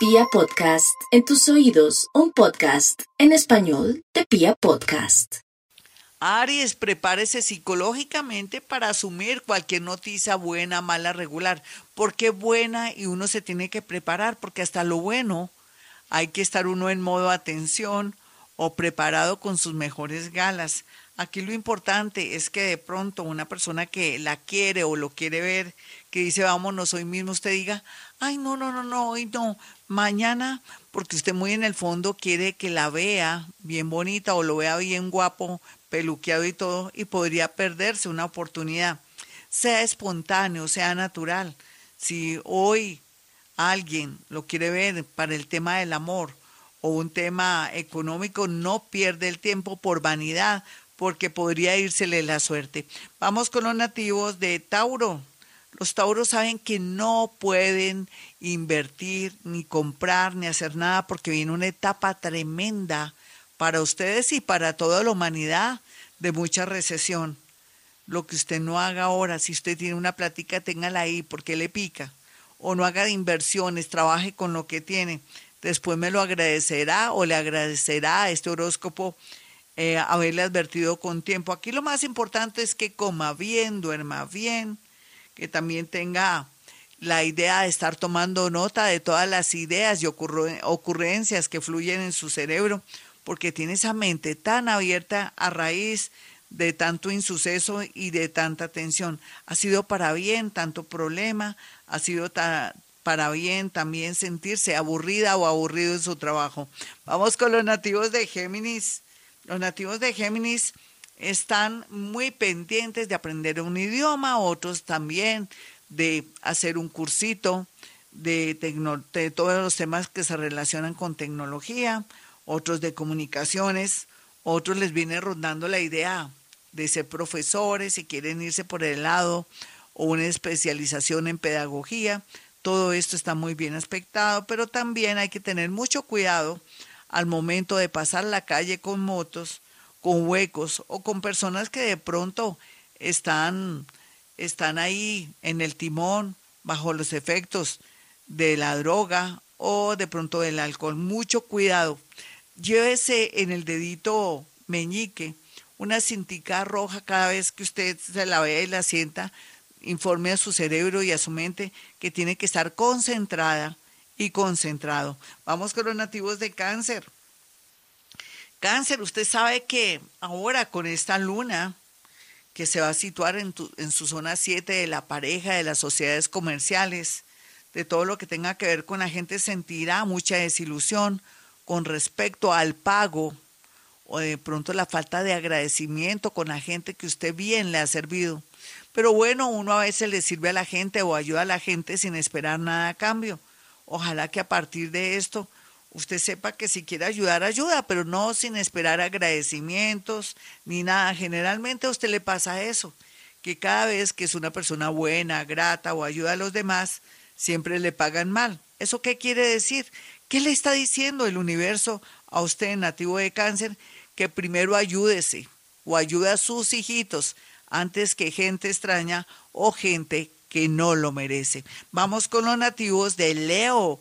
Pia Podcast, en tus oídos, un podcast en español de Pia Podcast. Aries, prepárese psicológicamente para asumir cualquier noticia buena, mala, regular. porque buena? Y uno se tiene que preparar, porque hasta lo bueno hay que estar uno en modo atención o preparado con sus mejores galas. Aquí lo importante es que de pronto una persona que la quiere o lo quiere ver, que dice vámonos hoy mismo, usted diga, ay, no, no, no, no, hoy no, mañana, porque usted muy en el fondo quiere que la vea bien bonita o lo vea bien guapo, peluqueado y todo, y podría perderse una oportunidad. Sea espontáneo, sea natural. Si hoy alguien lo quiere ver para el tema del amor o un tema económico, no pierde el tiempo por vanidad, porque podría írsele la suerte. Vamos con los nativos de Tauro. Los tauros saben que no pueden invertir, ni comprar, ni hacer nada porque viene una etapa tremenda para ustedes y para toda la humanidad de mucha recesión. Lo que usted no haga ahora, si usted tiene una plática, téngala ahí porque le pica. O no haga inversiones, trabaje con lo que tiene. Después me lo agradecerá o le agradecerá a este horóscopo eh, haberle advertido con tiempo. Aquí lo más importante es que coma bien, duerma bien, que también tenga la idea de estar tomando nota de todas las ideas y ocurrencias que fluyen en su cerebro, porque tiene esa mente tan abierta a raíz de tanto insuceso y de tanta tensión. Ha sido para bien tanto problema, ha sido para bien también sentirse aburrida o aburrido en su trabajo. Vamos con los nativos de Géminis. Los nativos de Géminis están muy pendientes de aprender un idioma, otros también de hacer un cursito de, todos los temas que se relacionan con tecnología, otros de comunicaciones, otros les viene rondando la idea de ser profesores y quieren irse por el lado o una especialización en pedagogía. Todo esto está muy bien aspectado, pero también hay que tener mucho cuidado al momento de pasar la calle con motos, con huecos o con personas que de pronto están, están ahí en el timón bajo los efectos de la droga o de pronto del alcohol. Mucho cuidado. Llévese en el dedito meñique una cintica roja cada vez que usted se la vea y la sienta. Informe a su cerebro y a su mente que tiene que estar concentrada y concentrado. Vamos con los nativos de cáncer. Cáncer, usted sabe que ahora con esta luna que se va a situar en, en su zona 7 de la pareja, de las sociedades comerciales, de todo lo que tenga que ver con la gente, sentirá mucha desilusión con respecto al pago o de pronto la falta de agradecimiento con la gente que usted bien le ha servido. Pero bueno, uno a veces le sirve a la gente o ayuda a la gente sin esperar nada a cambio. Ojalá que a partir de esto usted sepa que si quiere ayudar, ayuda, pero no sin esperar agradecimientos ni nada. Generalmente a usted le pasa eso, que cada vez que es una persona buena, grata o ayuda a los demás, siempre le pagan mal. ¿Eso qué quiere decir? ¿Qué le está diciendo el universo a usted nativo de cáncer? Que primero ayúdese o ayude a sus hijitos antes que gente extraña o gente que no lo merece. Vamos con los nativos de Leo.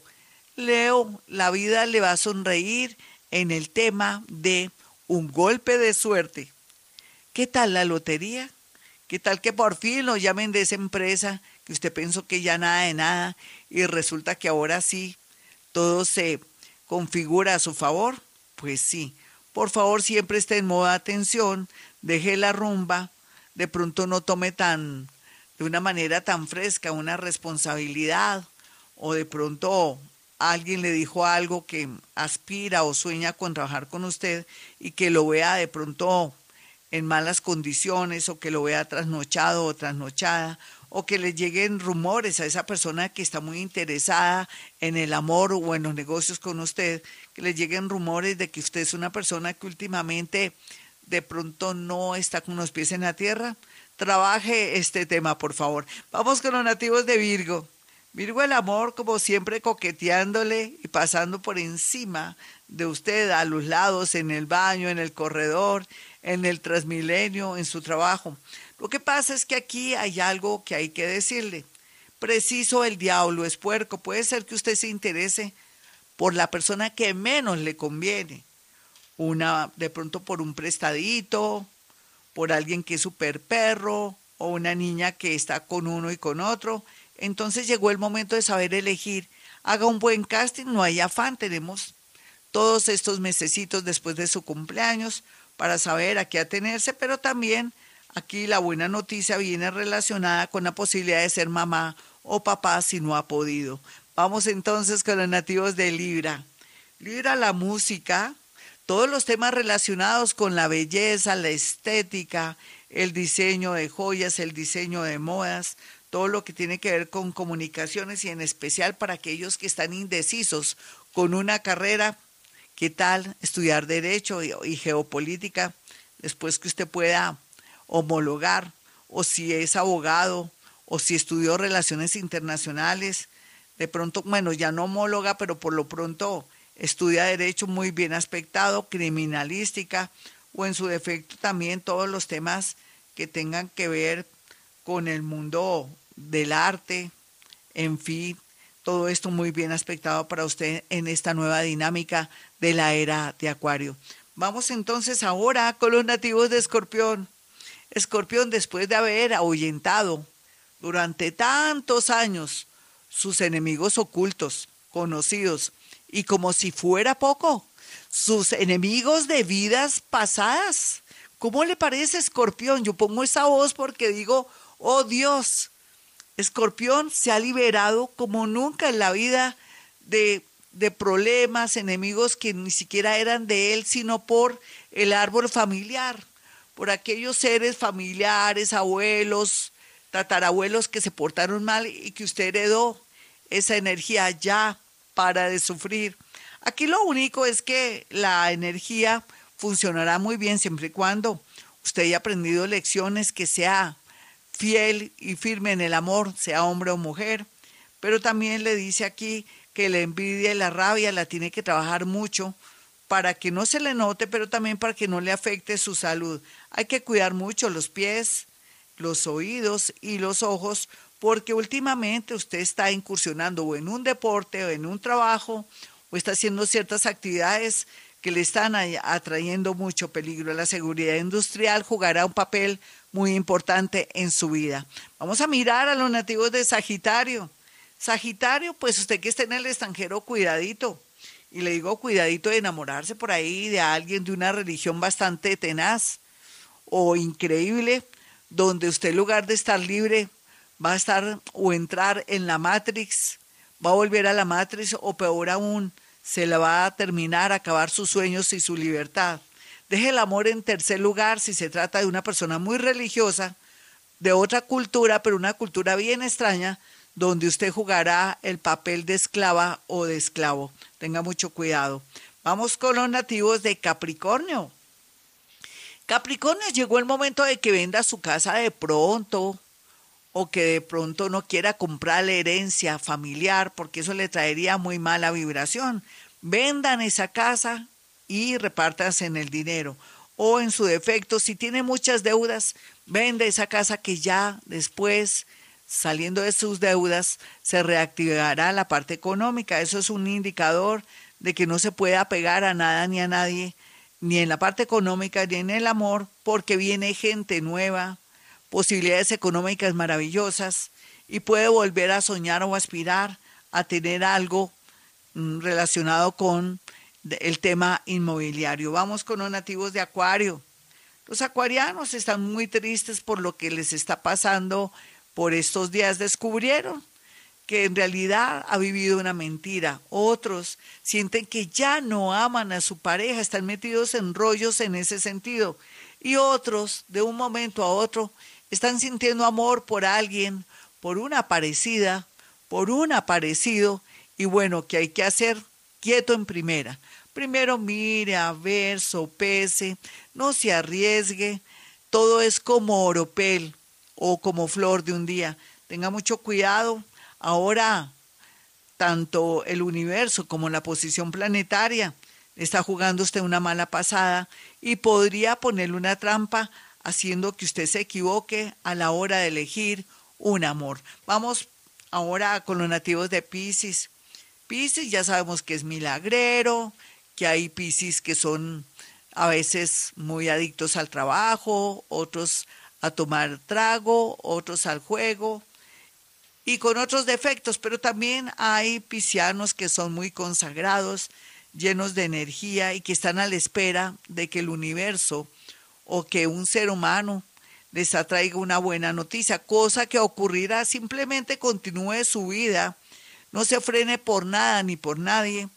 Leo, la vida le va a sonreír en el tema de un golpe de suerte. ¿Qué tal la lotería? ¿Qué tal que por fin lo llamen de esa empresa que usted pensó que ya nada de nada y resulta que ahora sí todo se configura a su favor? Pues sí. Por favor, siempre esté en modo de atención, deje la rumba, de pronto no tome tan de una manera tan fresca una responsabilidad o de pronto alguien le dijo algo que aspira o sueña con trabajar con usted y que lo vea de pronto en malas condiciones o que lo vea trasnochado o trasnochada o que le lleguen rumores a esa persona que está muy interesada en el amor o en los negocios con usted, que le lleguen rumores de que usted es una persona que últimamente de pronto no está con los pies en la tierra, trabaje este tema, por favor. Vamos con los nativos de Virgo. Virgo el amor, como siempre, coqueteándole y pasando por encima de usted, a los lados, en el baño, en el corredor, en el transmilenio, en su trabajo. Lo que pasa es que aquí hay algo que hay que decirle. Preciso el diablo es puerco. Puede ser que usted se interese por la persona que menos le conviene. Una, de pronto por un prestadito, por alguien que es super perro, o una niña que está con uno y con otro. Entonces llegó el momento de saber elegir. Haga un buen casting, no hay afán, tenemos todos estos mesecitos después de su cumpleaños para saber a qué atenerse, pero también aquí la buena noticia viene relacionada con la posibilidad de ser mamá o papá si no ha podido. Vamos entonces con los nativos de Libra. Libra la música, todos los temas relacionados con la belleza, la estética, el diseño de joyas, el diseño de modas, todo lo que tiene que ver con comunicaciones y en especial para aquellos que están indecisos con una carrera, ¿qué tal estudiar derecho y, geopolítica después que usted pueda homologar o si es abogado o si estudió relaciones internacionales, de pronto, bueno, ya no homóloga, pero por lo pronto estudia derecho muy bien aspectado, criminalística, o en su defecto también todos los temas que tengan que ver con el mundo del arte, en fin, todo esto muy bien aspectado para usted en esta nueva dinámica de la era de Acuario. Vamos entonces ahora con los nativos de Escorpión. Escorpión, después de haber ahuyentado durante tantos años sus enemigos ocultos, conocidos, y como si fuera poco, sus enemigos de vidas pasadas. ¿Cómo le parece, Escorpión? Yo pongo esa voz porque digo, oh Dios, Escorpión se ha liberado como nunca en la vida de, de problemas, enemigos que ni siquiera eran de él, sino por el árbol familiar, por aquellos seres familiares, abuelos, tatarabuelos que se portaron mal y que usted heredó esa energía ya para de sufrir. Aquí lo único es que la energía funcionará muy bien siempre y cuando usted haya aprendido lecciones, que sea fiel y firme en el amor, sea hombre o mujer. Pero también le dice aquí que la envidia y la rabia la tiene que trabajar mucho para que no se le note, pero también para que no le afecte su salud. Hay que cuidar mucho los pies, los oídos y los ojos, porque últimamente usted está incursionando o en un deporte o en un trabajo o está haciendo ciertas actividades que le están atrayendo mucho peligro. La seguridad industrial jugará un papel muy importante en su vida. Vamos a mirar a los nativos de Sagitario. Sagitario, pues usted que está en el extranjero, cuidadito. Y le digo cuidadito de enamorarse por ahí de alguien de una religión bastante tenaz o increíble, donde usted en lugar de estar libre va a estar o entrar en la Matrix, va a volver a la Matrix o peor aún, se le va a terminar, acabar sus sueños y su libertad. Deje el amor en tercer lugar si se trata de una persona muy religiosa, de otra cultura, pero una cultura bien extraña, donde usted jugará el papel de esclava o de esclavo. Tenga mucho cuidado. Vamos con los nativos de Capricornio. Capricornio llegó el momento de que venda su casa de pronto o que de pronto no quiera comprar la herencia familiar porque eso le traería muy mala vibración vendan esa casa y repártanse en el dinero. O en su defecto, si tiene muchas deudas, vende esa casa que ya después, saliendo de sus deudas, se reactivará la parte económica. Eso es un indicador de que no se puede apegar a nada ni a nadie, ni en la parte económica ni en el amor, porque viene gente nueva, posibilidades económicas maravillosas y puede volver a soñar o aspirar a tener algo Mm, relacionado con el tema inmobiliario. Vamos con los nativos de Acuario. Los acuarianos están muy tristes por lo que les está pasando por estos días. Descubrieron que en realidad ha vivido una mentira. Otros sienten que ya no aman a su pareja, están metidos en rollos en ese sentido. Y otros, de un momento a otro, están sintiendo amor por alguien, por una parecida, por un aparecido, y bueno, ¿qué hay que hacer? Quieto en primera. Primero mire, a ver, sopese, no se arriesgue. Todo es como oropel o como flor de un día. Tenga mucho cuidado. Ahora, tanto el universo como la posición planetaria está jugando usted una mala pasada y podría ponerle una trampa haciendo que usted se equivoque a la hora de elegir un amor. Vamos ahora con los nativos de Pisces. Piscis ya sabemos que es milagrero, que hay Piscis que son a veces muy adictos al trabajo, otros a tomar trago, otros al juego y con otros defectos, pero también hay piscianos que son muy consagrados, llenos de energía y que están a la espera de que el universo o que un ser humano les atraiga una buena noticia, cosa que ocurrirá simplemente continúe su vida, no se frene por nada ni por nadie,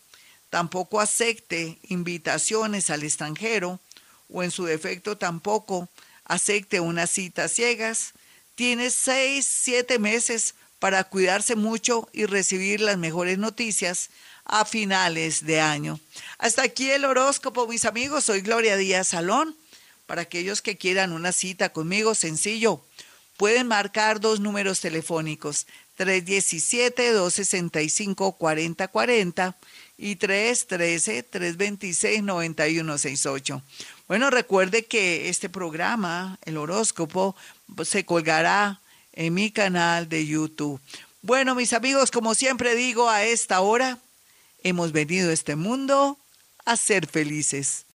tampoco acepte invitaciones al extranjero o en su defecto tampoco acepte unas citas ciegas. Tiene seis, siete meses para cuidarse mucho y recibir las mejores noticias a finales de año. Hasta aquí el horóscopo, mis amigos. Soy Gloria Díaz Salón. Para aquellos que quieran una cita conmigo, sencillo, pueden marcar dos números telefónicos, 317-265-4040 y 313-326-9168. Bueno, recuerde que este programa, el horóscopo, se colgará en mi canal de YouTube. Bueno, mis amigos, como siempre digo, a esta hora hemos venido a este mundo a ser felices.